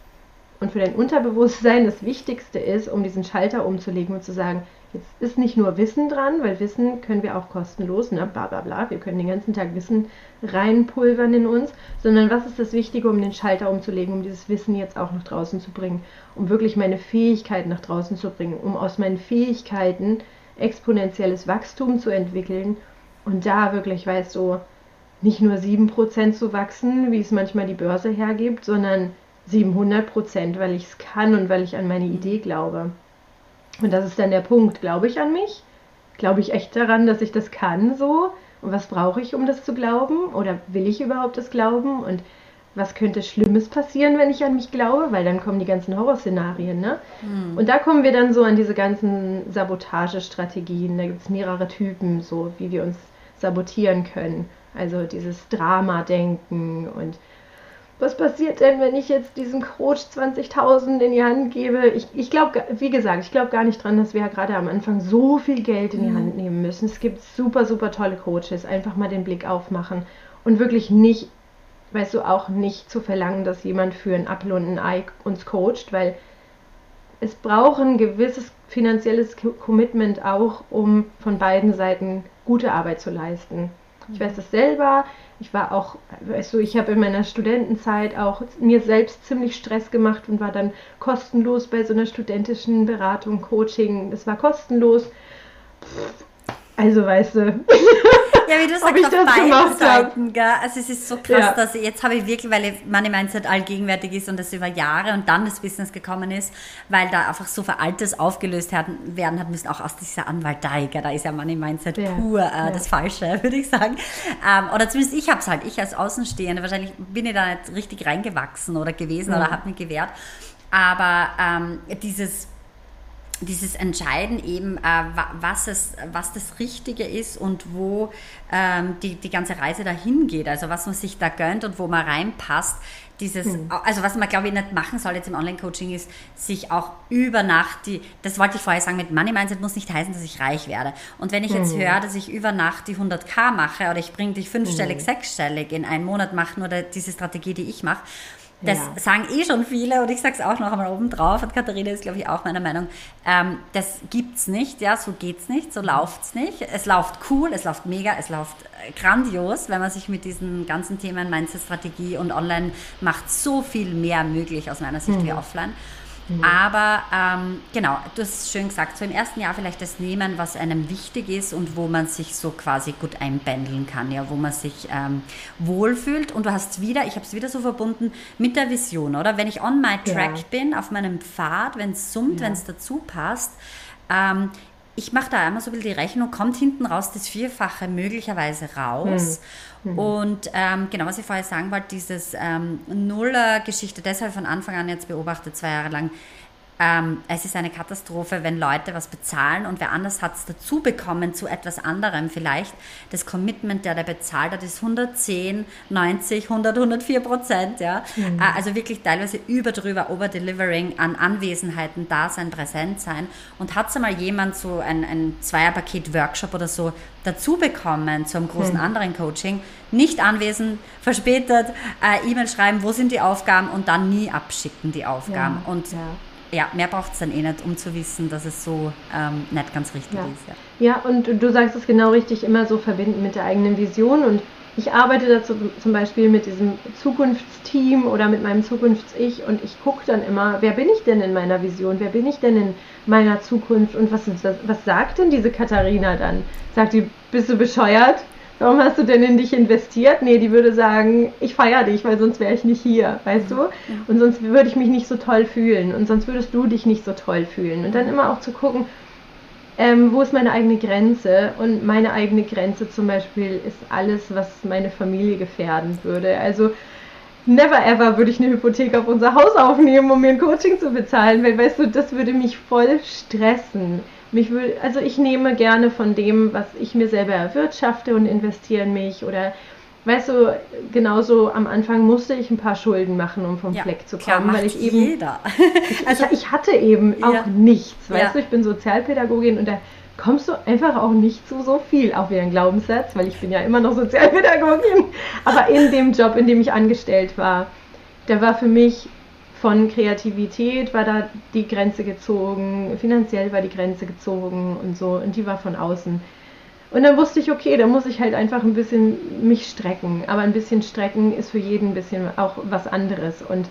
und für dein Unterbewusstsein das Wichtigste ist, um diesen Schalter umzulegen und zu sagen, jetzt ist nicht nur Wissen dran, weil Wissen können wir auch kostenlos, ne, bla bla bla, wir können den ganzen Tag Wissen reinpulvern in uns, sondern was ist das Wichtige, um den Schalter umzulegen, um dieses Wissen jetzt auch nach draußen zu bringen, um wirklich meine Fähigkeiten nach draußen zu bringen, um aus meinen Fähigkeiten exponentielles Wachstum zu entwickeln und da wirklich, weißt du, nicht nur 7% zu wachsen, wie es manchmal die Börse hergibt, sondern 700 Prozent, weil ich es kann und weil ich an meine Idee glaube. Und das ist dann der Punkt. Glaube ich an mich? Glaube ich echt daran, dass ich das kann so? Und was brauche ich, um das zu glauben? Oder will ich überhaupt das glauben? Und was könnte Schlimmes passieren, wenn ich an mich glaube? Weil dann kommen die ganzen Horrorszenarien, ne? Hm. Und da kommen wir dann so an diese ganzen Sabotagestrategien. Da gibt es mehrere Typen, so wie wir uns sabotieren können. Also dieses Drama-Denken und was passiert denn, wenn ich jetzt diesen Coach 20.000 in die Hand gebe? Ich, ich glaube, wie gesagt, ich glaube gar nicht dran, dass wir ja gerade am Anfang so viel Geld in die. Hand nehmen müssen. Es gibt super, super tolle Coaches. Einfach mal den Blick aufmachen und wirklich nicht, weißt du, auch nicht zu verlangen, dass jemand für ein Apfel und ein Ei uns coacht, weil es braucht ein gewisses finanzielles Commitment auch, um von beiden Seiten gute Arbeit zu leisten. Ich weiß das selber. Ich war auch, weißt du, ich habe in meiner Studentenzeit auch mir selbst ziemlich Stress gemacht und war dann kostenlos bei so einer studentischen Beratung, Coaching. Das war kostenlos. Also, weißt du.
Ja, wie du sagst, auf beiden Seiten, gell? Also es ist so krass, ja. dass ich, jetzt habe ich wirklich, weil Money Mindset allgegenwärtig ist und das über Jahre und dann das Business gekommen ist, weil da einfach so viel Altes aufgelöst werden hat müssen, auch aus dieser Anwaltei, gell? da ist ja Money Mindset ja. pur äh, ja. das Falsche, würde ich sagen. Ähm, oder zumindest ich habe es halt, ich als Außenstehende, wahrscheinlich bin ich da nicht richtig reingewachsen oder gewesen oder habe mich gewehrt. Aber ähm, dieses dieses Entscheiden eben, äh, was, es, was das Richtige ist und wo ähm, die, die ganze Reise dahin geht, also was man sich da gönnt und wo man reinpasst, dieses, mhm. also was man glaube ich nicht machen soll jetzt im Online-Coaching ist, sich auch über Nacht die, das wollte ich vorher sagen, mit Money Mindset muss nicht heißen, dass ich reich werde. Und wenn ich jetzt mhm. höre, dass ich über Nacht die 100k mache oder ich bringe dich fünfstellig, mhm. sechsstellig in einen Monat machen oder diese Strategie, die ich mache, das ja. sagen eh schon viele und ich sage es auch noch einmal oben drauf und Katharina ist, glaube ich, auch meiner Meinung. Ähm, das gibt's nicht, ja, so geht's nicht, so läuft's nicht. Es läuft cool, es läuft mega, es läuft äh, grandios, wenn man sich mit diesen ganzen Themen Mindset-Strategie und Online macht so viel mehr möglich aus meiner Sicht mhm. wie offline. Mhm. Aber ähm, genau, du hast schön gesagt, so im ersten Jahr vielleicht das nehmen, was einem wichtig ist und wo man sich so quasi gut einbändeln kann, ja, wo man sich ähm, wohlfühlt. Und du hast wieder, ich habe es wieder so verbunden mit der Vision, oder? Wenn ich on my track ja. bin, auf meinem Pfad, wenn es summt, ja. wenn es dazu passt, ähm, ich mache da einmal so ein bisschen die Rechnung, kommt hinten raus das Vierfache möglicherweise raus. Mhm. Mhm. Und ähm, genau, was ich vorher sagen wollte, dieses ähm, Nuller-Geschichte, deshalb von Anfang an jetzt beobachtet, zwei Jahre lang, ähm, es ist eine Katastrophe, wenn Leute was bezahlen und wer anders hat es dazu bekommen zu etwas anderem vielleicht. Das Commitment, der der bezahlt hat, ist 110, 90, 100, 104 Prozent. Ja? Mhm. Äh, also wirklich teilweise über drüber, over-delivering an Anwesenheiten, da sein, präsent sein. Und hat es einmal jemand so ein, ein Zweierpaket-Workshop oder so dazu bekommen zu einem großen mhm. anderen Coaching, nicht anwesend, verspätet, äh, E-Mail schreiben, wo sind die Aufgaben und dann nie abschicken die Aufgaben. Ja, und ja ja, mehr braucht es dann eh nicht, um zu wissen, dass es so ähm, nicht ganz richtig
ja.
ist.
Ja. ja, und du sagst es genau richtig, immer so verbinden mit der eigenen Vision. Und ich arbeite dazu zum Beispiel mit diesem Zukunftsteam oder mit meinem Zukunfts-Ich und ich gucke dann immer, wer bin ich denn in meiner Vision, wer bin ich denn in meiner Zukunft und was, was sagt denn diese Katharina dann? Sagt die, bist du bescheuert? Warum hast du denn in dich investiert? Nee, die würde sagen, ich feiere dich, weil sonst wäre ich nicht hier, weißt du? Und sonst würde ich mich nicht so toll fühlen und sonst würdest du dich nicht so toll fühlen. Und dann immer auch zu gucken, ähm, wo ist meine eigene Grenze? Und meine eigene Grenze zum Beispiel ist alles, was meine Familie gefährden würde. Also never ever würde ich eine Hypothek auf unser Haus aufnehmen, um mir ein Coaching zu bezahlen, weil weißt du, das würde mich voll stressen. Mich will, also ich nehme gerne von dem, was ich mir selber erwirtschafte und investiere in mich oder weißt du, genauso am Anfang musste ich ein paar Schulden machen, um vom ja, Fleck zu kommen,
weil ich eben jeder.
also ich, hatte eben ja. auch nichts, weißt ja. du, ich bin Sozialpädagogin und da kommst du einfach auch nicht zu so viel, auch wieder ein Glaubenssatz, weil ich bin ja immer noch Sozialpädagogin, aber in dem Job, in dem ich angestellt war, da war für mich von Kreativität war da die Grenze gezogen, finanziell war die Grenze gezogen und so, und die war von außen. Und dann wusste ich, okay, da muss ich halt einfach ein bisschen mich strecken. Aber ein bisschen strecken ist für jeden ein bisschen auch was anderes. Und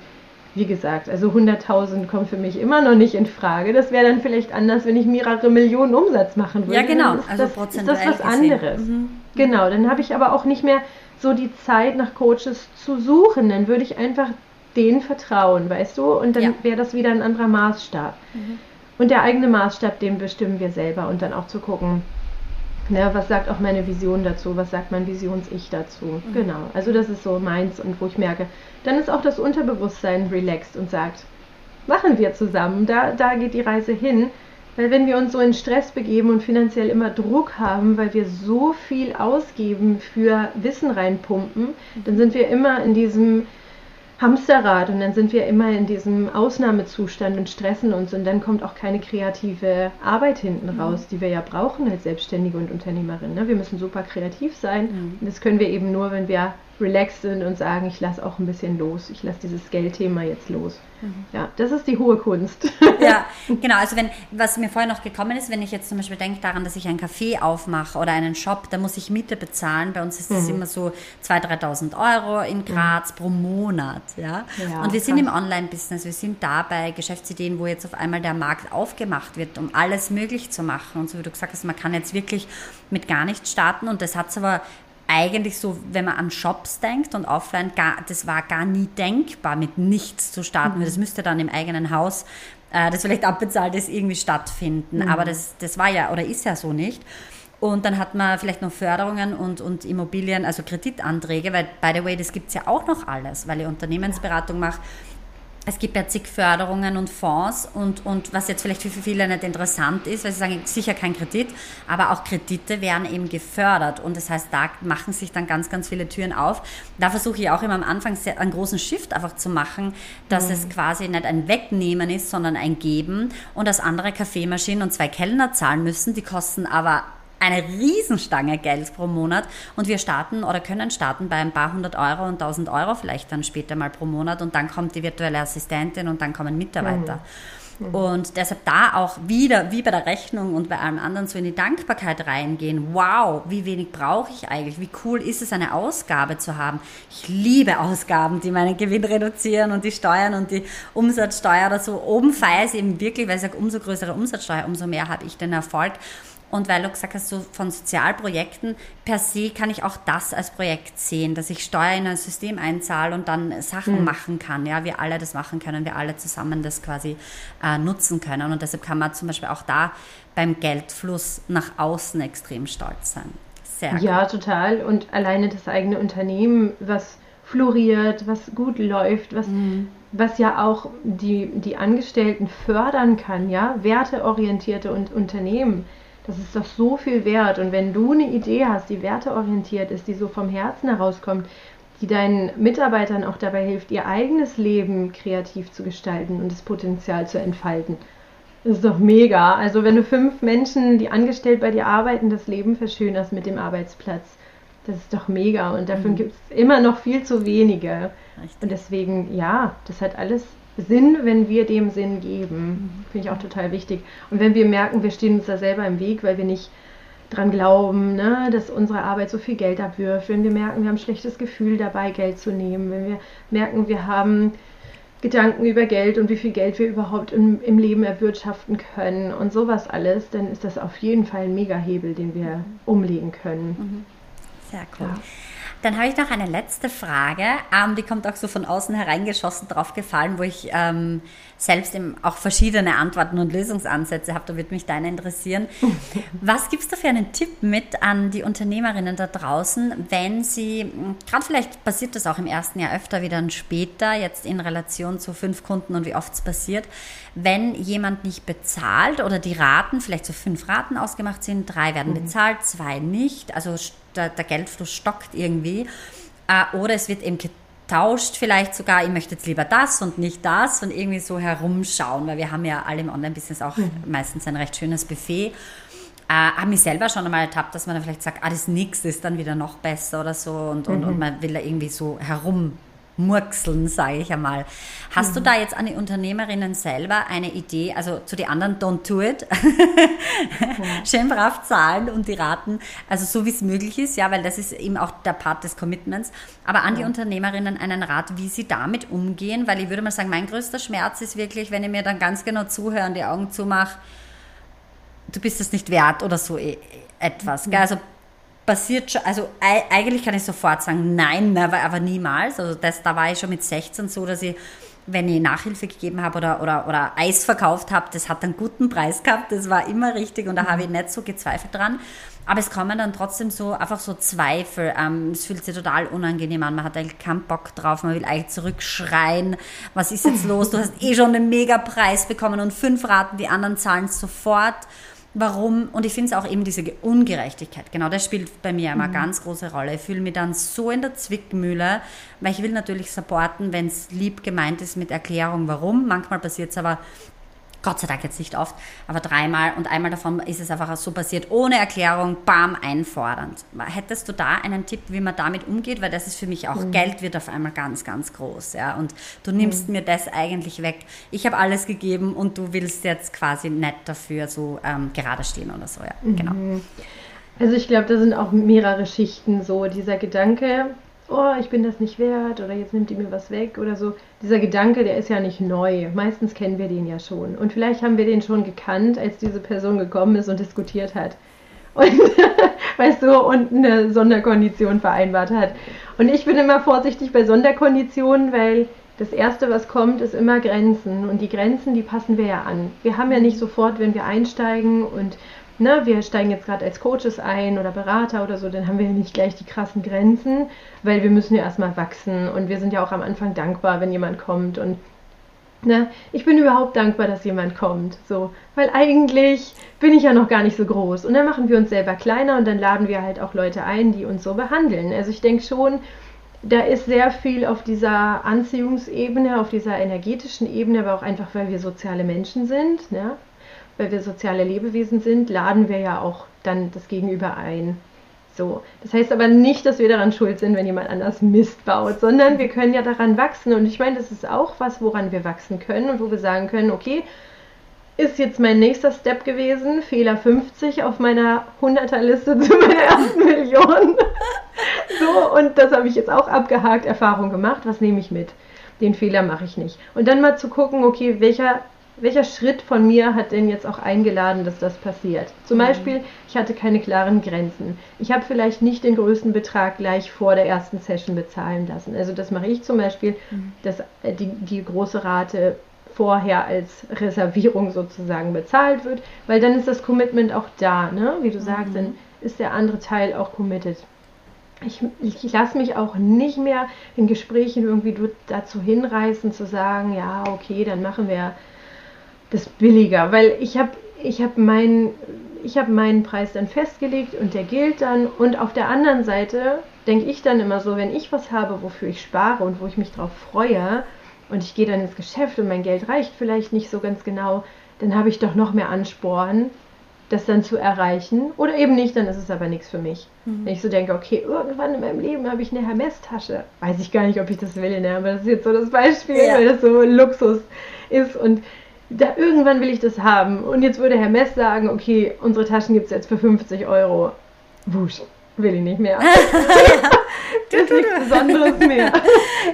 wie gesagt, also 100.000 kommt für mich immer noch nicht in Frage. Das wäre dann vielleicht anders, wenn ich mehrere Millionen Umsatz machen würde.
Ja, genau.
Ist also das, ist das was anderes. Mhm. Genau, dann habe ich aber auch nicht mehr so die Zeit nach Coaches zu suchen. Dann würde ich einfach denen vertrauen, weißt du? Und dann ja. wäre das wieder ein anderer Maßstab. Mhm. Und der eigene Maßstab, den bestimmen wir selber und dann auch zu gucken, ne, was sagt auch meine Vision dazu, was sagt mein Visions-Ich dazu. Mhm. Genau, also das ist so meins und wo ich merke, dann ist auch das Unterbewusstsein relaxed und sagt, machen wir zusammen, da, da geht die Reise hin. Weil wenn wir uns so in Stress begeben und finanziell immer Druck haben, weil wir so viel ausgeben für Wissen reinpumpen, mhm. dann sind wir immer in diesem Hamsterrad und dann sind wir immer in diesem Ausnahmezustand und stressen uns und dann kommt auch keine kreative Arbeit hinten mhm. raus, die wir ja brauchen als Selbstständige und Unternehmerin. Ne? Wir müssen super kreativ sein mhm. und das können wir eben nur, wenn wir relaxed sind und sagen, ich lasse auch ein bisschen los, ich lasse dieses Geldthema jetzt los. Mhm. Ja, das ist die hohe Kunst.
Ja, genau. Also wenn, was mir vorher noch gekommen ist, wenn ich jetzt zum Beispiel denke daran, dass ich einen Café aufmache oder einen Shop, da muss ich Miete bezahlen. Bei uns ist das mhm. immer so 2.000, 3.000 Euro in mhm. Graz mhm. pro Monat. Ja? ja und wir sind im Online-Business, wir sind da bei Geschäftsideen, wo jetzt auf einmal der Markt aufgemacht wird, um alles möglich zu machen. Und so wie du gesagt hast, man kann jetzt wirklich mit gar nichts starten und das hat es aber eigentlich so, wenn man an Shops denkt und offline, gar, das war gar nie denkbar, mit nichts zu starten. Mhm. Das müsste dann im eigenen Haus, äh, das vielleicht abbezahlt ist, irgendwie stattfinden. Mhm. Aber das, das war ja oder ist ja so nicht. Und dann hat man vielleicht noch Förderungen und, und Immobilien, also Kreditanträge, weil, by the way, das gibt es ja auch noch alles, weil ich Unternehmensberatung mache es gibt ja zig Förderungen und Fonds und, und was jetzt vielleicht für viele nicht interessant ist, weil sie sagen, sicher kein Kredit, aber auch Kredite werden eben gefördert und das heißt, da machen sich dann ganz, ganz viele Türen auf. Da versuche ich auch immer am Anfang sehr, einen großen Shift einfach zu machen, dass mhm. es quasi nicht ein Wegnehmen ist, sondern ein Geben und dass andere Kaffeemaschinen und zwei Kellner zahlen müssen, die kosten aber eine Riesenstange Geld pro Monat und wir starten oder können starten bei ein paar hundert Euro und tausend Euro vielleicht dann später mal pro Monat und dann kommt die virtuelle Assistentin und dann kommen Mitarbeiter. Mhm. mhm. Und deshalb da auch wieder, wie bei der Rechnung und bei allem anderen, so in die Dankbarkeit reingehen. Wow, wie wenig brauche ich eigentlich? Wie cool ist es, eine Ausgabe zu haben? Ich liebe Ausgaben, die meinen Gewinn reduzieren und die Steuern und die Umsatzsteuer oder so. Oben feiere ich eben wirklich, weil ich sage, umso größere Umsatzsteuer, umso mehr habe ich den Erfolg. Und weil du gesagt hast, so von Sozialprojekten per se kann ich auch das als Projekt sehen, dass ich Steuer in ein System einzahle und dann Sachen mhm. machen kann. Ja, wir alle das machen können, wir alle zusammen das quasi äh, nutzen können. Und deshalb kann man zum Beispiel auch da beim Geldfluss nach außen extrem stolz sein.
Sehr ja, gut. total. Und alleine das eigene Unternehmen, was floriert, was gut läuft, was, mhm. was ja auch die, die Angestellten fördern kann, ja, werteorientierte und Unternehmen das ist doch so viel wert. Und wenn du eine Idee hast, die werteorientiert ist, die so vom Herzen herauskommt, die deinen Mitarbeitern auch dabei hilft, ihr eigenes Leben kreativ zu gestalten und das Potenzial zu entfalten. Das ist doch mega. Also wenn du fünf Menschen, die angestellt bei dir arbeiten, das Leben verschönerst mit dem Arbeitsplatz, das ist doch mega. Und davon mhm. gibt es immer noch viel zu wenige. Richtig. Und deswegen, ja, das hat alles Sinn, wenn wir dem Sinn geben. Finde ich auch total wichtig. Und wenn wir merken, wir stehen uns da selber im Weg, weil wir nicht dran glauben, ne, dass unsere Arbeit so viel Geld abwirft, wenn wir merken, wir haben ein schlechtes Gefühl dabei, Geld zu nehmen, wenn wir merken, wir haben Gedanken über Geld und wie viel Geld wir überhaupt im, im Leben erwirtschaften können und sowas alles, dann ist das auf jeden Fall ein Megahebel, den wir umlegen können.
Mhm. Sehr cool. Ja. Dann habe ich noch eine letzte Frage. Ähm, die kommt auch so von außen hereingeschossen drauf gefallen, wo ich ähm, selbst eben auch verschiedene Antworten und Lösungsansätze habe. Da würde mich deine interessieren. Was gibst du für einen Tipp mit an die Unternehmerinnen da draußen, wenn sie, gerade vielleicht passiert das auch im ersten Jahr öfter wie dann später, jetzt in Relation zu fünf Kunden und wie oft es passiert, wenn jemand nicht bezahlt oder die Raten, vielleicht so fünf Raten ausgemacht sind, drei werden mhm. bezahlt, zwei nicht, also der, der Geldfluss stockt irgendwie. Äh, oder es wird eben getauscht, vielleicht sogar, ich möchte jetzt lieber das und nicht das und irgendwie so herumschauen, weil wir haben ja alle im Online-Business auch mhm. meistens ein recht schönes Buffet. Äh, habe mich selber schon einmal ertappt, dass man dann vielleicht sagt, ah, das nächste ist dann wieder noch besser oder so und, mhm. und, und man will da irgendwie so herum murkseln, sage ich einmal. Hast mhm. du da jetzt an die Unternehmerinnen selber eine Idee, also zu den anderen, don't do it, ja. schön brav zahlen und die Raten, also so wie es möglich ist, ja, weil das ist eben auch der Part des Commitments, aber an ja. die Unternehmerinnen einen Rat, wie sie damit umgehen, weil ich würde mal sagen, mein größter Schmerz ist wirklich, wenn ich mir dann ganz genau zuhöre und die Augen zumache, du bist es nicht wert oder so e-, etwas. Mhm. Also passiert schon, also eigentlich kann ich sofort sagen, nein, never, aber niemals. Also das, da war ich schon mit 16 so, dass ich, wenn ich Nachhilfe gegeben habe oder, oder, oder Eis verkauft habe, das hat einen guten Preis gehabt, das war immer richtig und da habe ich nicht so gezweifelt dran. Aber es kommen dann trotzdem so einfach so Zweifel. Ähm, es fühlt sich total unangenehm an. Man hat eigentlich keinen Bock drauf. Man will eigentlich zurückschreien. Was ist jetzt los? Du hast eh schon einen Mega-Preis bekommen und fünf Raten, die anderen zahlen sofort warum, und ich finde es auch eben diese Ungerechtigkeit, genau das spielt bei mir immer mhm. ganz große Rolle. Ich fühle mich dann so in der Zwickmühle, weil ich will natürlich supporten, wenn es lieb gemeint ist mit Erklärung, warum. Manchmal passiert es aber Gott sei Dank jetzt nicht oft, aber dreimal und einmal davon ist es einfach so passiert, ohne Erklärung, bam, einfordernd. Hättest du da einen Tipp, wie man damit umgeht? Weil das ist für mich auch, mhm. Geld wird auf einmal ganz, ganz groß. Ja? Und du nimmst mhm. mir das eigentlich weg. Ich habe alles gegeben und du willst jetzt quasi nicht dafür so ähm, gerade stehen oder so. Ja, genau.
Mhm. Also ich glaube, da sind auch mehrere Schichten so. Dieser Gedanke, oh, ich bin das nicht wert oder jetzt nimmt die mir was weg oder so. Dieser Gedanke, der ist ja nicht neu. Meistens kennen wir den ja schon. Und vielleicht haben wir den schon gekannt, als diese Person gekommen ist und diskutiert hat. Und, weißt du, und eine Sonderkondition vereinbart hat. Und ich bin immer vorsichtig bei Sonderkonditionen, weil das Erste, was kommt, ist immer Grenzen. Und die Grenzen, die passen wir ja an. Wir haben ja nicht sofort, wenn wir einsteigen und ne, wir steigen jetzt gerade als Coaches ein oder Berater oder so, dann haben wir nicht gleich die krassen Grenzen, weil wir müssen ja erstmal wachsen und wir sind ja auch am Anfang dankbar, wenn jemand kommt und Ne? Ich bin überhaupt dankbar, dass jemand kommt. So. Weil eigentlich bin ich ja noch gar nicht so groß. Und dann machen wir uns selber kleiner und dann laden wir halt auch Leute ein, die uns so behandeln. Also ich denke schon, da ist sehr viel auf dieser Anziehungsebene, auf dieser energetischen Ebene, aber auch einfach, weil wir soziale Menschen sind, ne? Weil wir soziale Lebewesen sind, laden wir ja auch dann das Gegenüber ein. So, das heißt aber nicht, dass wir daran schuld sind, wenn jemand anders Mist baut, sondern wir können ja daran wachsen. Und ich meine, das ist auch was, woran wir wachsen können und wo wir sagen können, okay, ist jetzt mein nächster Step gewesen, Fehler 50 auf meiner 100er-Liste zu meiner ersten Million. so, und das habe ich jetzt auch abgehakt, Erfahrung gemacht, was nehme ich mit? Den Fehler mache ich nicht. Und dann mal zu gucken, okay, welcher welcher Schritt von mir hat denn jetzt auch eingeladen, dass das passiert? Zum mhm. Beispiel, ich hatte keine klaren Grenzen. Ich habe vielleicht nicht den größten Betrag gleich vor der ersten Session bezahlen lassen. Also das mache ich zum Beispiel, mhm. dass äh, die, die große Rate vorher als Reservierung sozusagen bezahlt wird, weil dann ist das Commitment auch da, ne? Wie du sagst, mhm. dann ist der andere Teil auch committed. Ich, ich lasse mich auch nicht mehr in Gesprächen irgendwie dazu hinreißen, zu sagen, ja, okay, dann machen wir das billiger, weil ich habe ich hab meinen ich habe meinen Preis dann festgelegt und der gilt dann und auf der anderen Seite denke ich dann immer so, wenn ich was habe, wofür ich spare und wo ich mich drauf freue und ich gehe dann ins Geschäft und mein Geld reicht vielleicht nicht so ganz genau, dann habe ich doch noch mehr Ansporn, das dann zu erreichen oder eben nicht, dann ist es aber nichts für mich. Mhm. Wenn ich so denke, okay, irgendwann in meinem Leben habe ich eine Hermes-Tasche, weiß ich gar nicht, ob ich das will, ne? aber das ist jetzt so das Beispiel, ja. weil das so Luxus ist und da irgendwann will ich das haben. Und jetzt würde Herr Mess sagen, okay, unsere Taschen gibt es jetzt für 50 Euro. Wusch, will ich nicht mehr. ist nichts Besonderes mehr.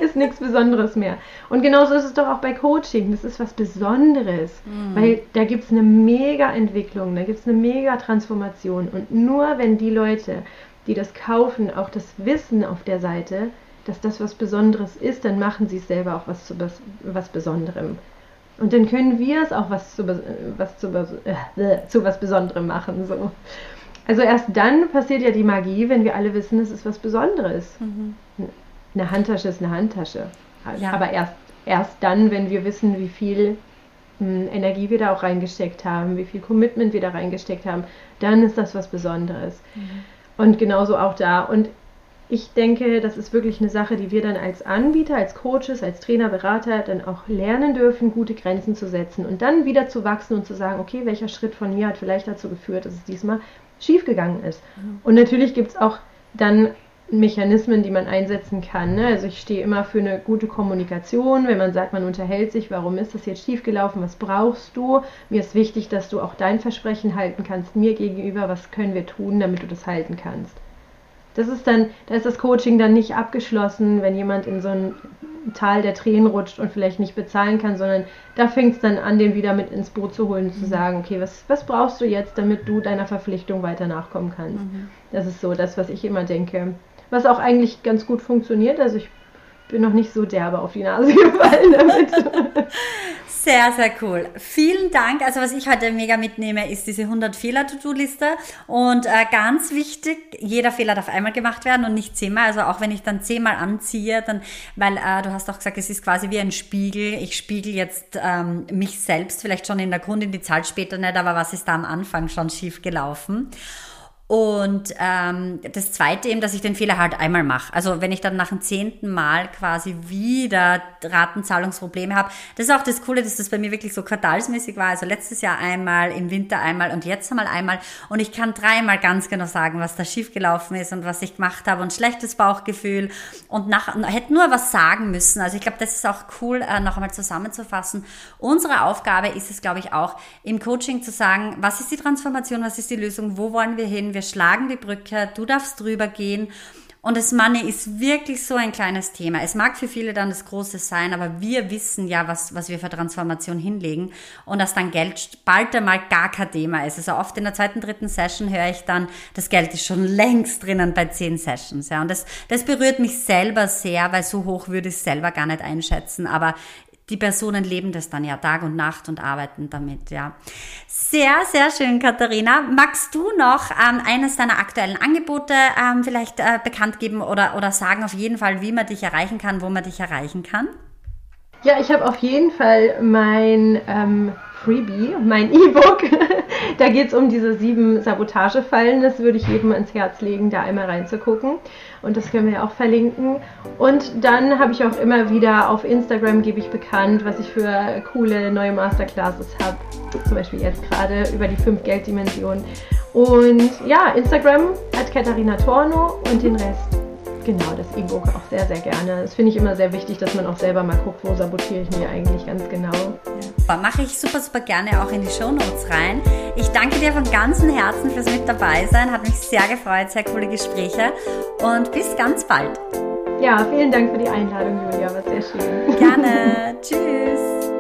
ist nichts Besonderes mehr. Und genauso ist es doch auch bei Coaching. Das ist was Besonderes. Mhm. Weil da gibt es eine mega Entwicklung, da gibt es eine mega Transformation. Und nur wenn die Leute, die das kaufen, auch das Wissen auf der Seite, dass das was Besonderes ist, dann machen sie es selber auch was zu was Besonderem. Und dann können wir es auch was zu, was zu, äh, zu was Besonderem machen. So. Also erst dann passiert ja die Magie, wenn wir alle wissen, es ist was Besonderes. Mhm. Eine Handtasche ist eine Handtasche. Ja. Aber erst, erst dann, wenn wir wissen, wie viel mh, hm, Energie wir da auch reingesteckt haben, wie viel Commitment wir da reingesteckt haben, dann ist das was Besonderes. Mhm. Und genauso auch da. Und ich denke, das ist wirklich eine Sache, die wir dann als Anbieter, als Coaches, als Trainer, Berater dann auch lernen dürfen, gute Grenzen zu setzen und dann wieder zu wachsen und zu sagen, okay, welcher Schritt von mir hat vielleicht dazu geführt, dass es diesmal schiefgegangen ist. Mhm. Und natürlich gibt es auch dann Mechanismen, die man einsetzen kann. Ne? Also ich stehe immer für eine gute Kommunikation, wenn man sagt, man unterhält sich, warum ist das jetzt schiefgelaufen, was brauchst du? Mir ist wichtig, dass du auch dein Versprechen halten kannst mir gegenüber, was können wir tun, damit du das halten kannst das ist dann, da ist das Coaching dann nicht abgeschlossen, wenn jemand in so ein Tal der Tränen rutscht und vielleicht nicht bezahlen kann, sondern da fängt es dann an, den wieder mit ins Boot zu holen und zu mhm. sagen, okay, was, was brauchst du jetzt, damit du deiner Verpflichtung weiter nachkommen kannst. Mhm. Das ist so das, was ich immer denke. Was auch eigentlich ganz gut funktioniert. Also ich bin noch nicht so derbe auf die Nase gefallen damit.
Sehr, sehr cool. Vielen Dank. Also was ich heute mega mitnehme, ist diese 100 Fehler-To-Do-Liste. Und äh, ganz wichtig, jeder Fehler darf einmal gemacht werden und nicht zehnmal. Also auch wenn ich dann zehnmal anziehe, dann, weil äh, du hast auch gesagt, es ist quasi wie ein Spiegel. Ich spiegel jetzt ähm, mich selbst, vielleicht schon in der Kundin, die zahlt später nicht, aber was ist da am Anfang schon schief gelaufen? Und ähm, das Zweite eben, dass ich den Fehler halt einmal mache. Also wenn ich dann nach dem zehnten Mal quasi wieder Ratenzahlungsprobleme habe. Das ist auch das Coole, dass das bei mir wirklich so quartalsmäßig war. Also letztes Jahr einmal, im Winter einmal und jetzt einmal einmal. Und ich kann dreimal ganz genau sagen, was da schiefgelaufen ist und was ich gemacht habe und schlechtes Bauchgefühl. Und nach, hätte nur was sagen müssen. Also ich glaube, das ist auch cool, äh, noch einmal zusammenzufassen. Unsere Aufgabe ist es, glaube ich, auch im Coaching zu sagen, was ist die Transformation, was ist die Lösung, wo wollen wir hin? Wir schlagen die Brücke, du darfst drüber gehen. Und das Money ist wirklich so ein kleines Thema. Es mag für viele dann das Große sein, aber wir wissen ja, was, was wir für Transformation hinlegen und dass dann Geld bald einmal gar kein Thema ist. Also oft in der zweiten, dritten Session höre ich dann, das Geld ist schon längst drinnen bei zehn Sessions. Ja. Und das, das berührt mich selber sehr, weil so hoch würde ich es selber gar nicht einschätzen. Aber die Personen leben das dann ja Tag und Nacht und arbeiten damit, ja. Sehr, sehr schön, Katharina. Magst du noch ähm, eines deiner aktuellen Angebote ähm, vielleicht äh, bekannt geben oder, oder sagen auf jeden Fall, wie man dich erreichen kann, wo man dich erreichen kann?
Ja, ich habe auf jeden Fall mein ähm, Freebie, mein E-Book. da geht es um diese sieben Sabotagefallen. Das würde ich jedem ans Herz legen, da einmal reinzugucken. Und das können wir ja auch verlinken. Und dann habe ich auch immer wieder auf Instagram gebe ich bekannt, was ich für coole neue Masterclasses habe. Zum Beispiel jetzt gerade über die fünf Gelddimensionen. Und ja, Instagram hat Katharina Torno und den Rest genau das E-Book auch sehr, sehr gerne. Das finde ich immer sehr wichtig, dass man auch selber mal guckt, wo sabotiere ich mir eigentlich ganz genau.
Ja. Mache ich super, super gerne auch in die Show Notes rein. Ich danke dir von ganzem Herzen fürs mit dabei sein. Hat mich sehr gefreut, sehr coole Gespräche und bis ganz bald.
Ja, vielen Dank für die Einladung, Julia. War sehr schön.
Gerne. Tschüss.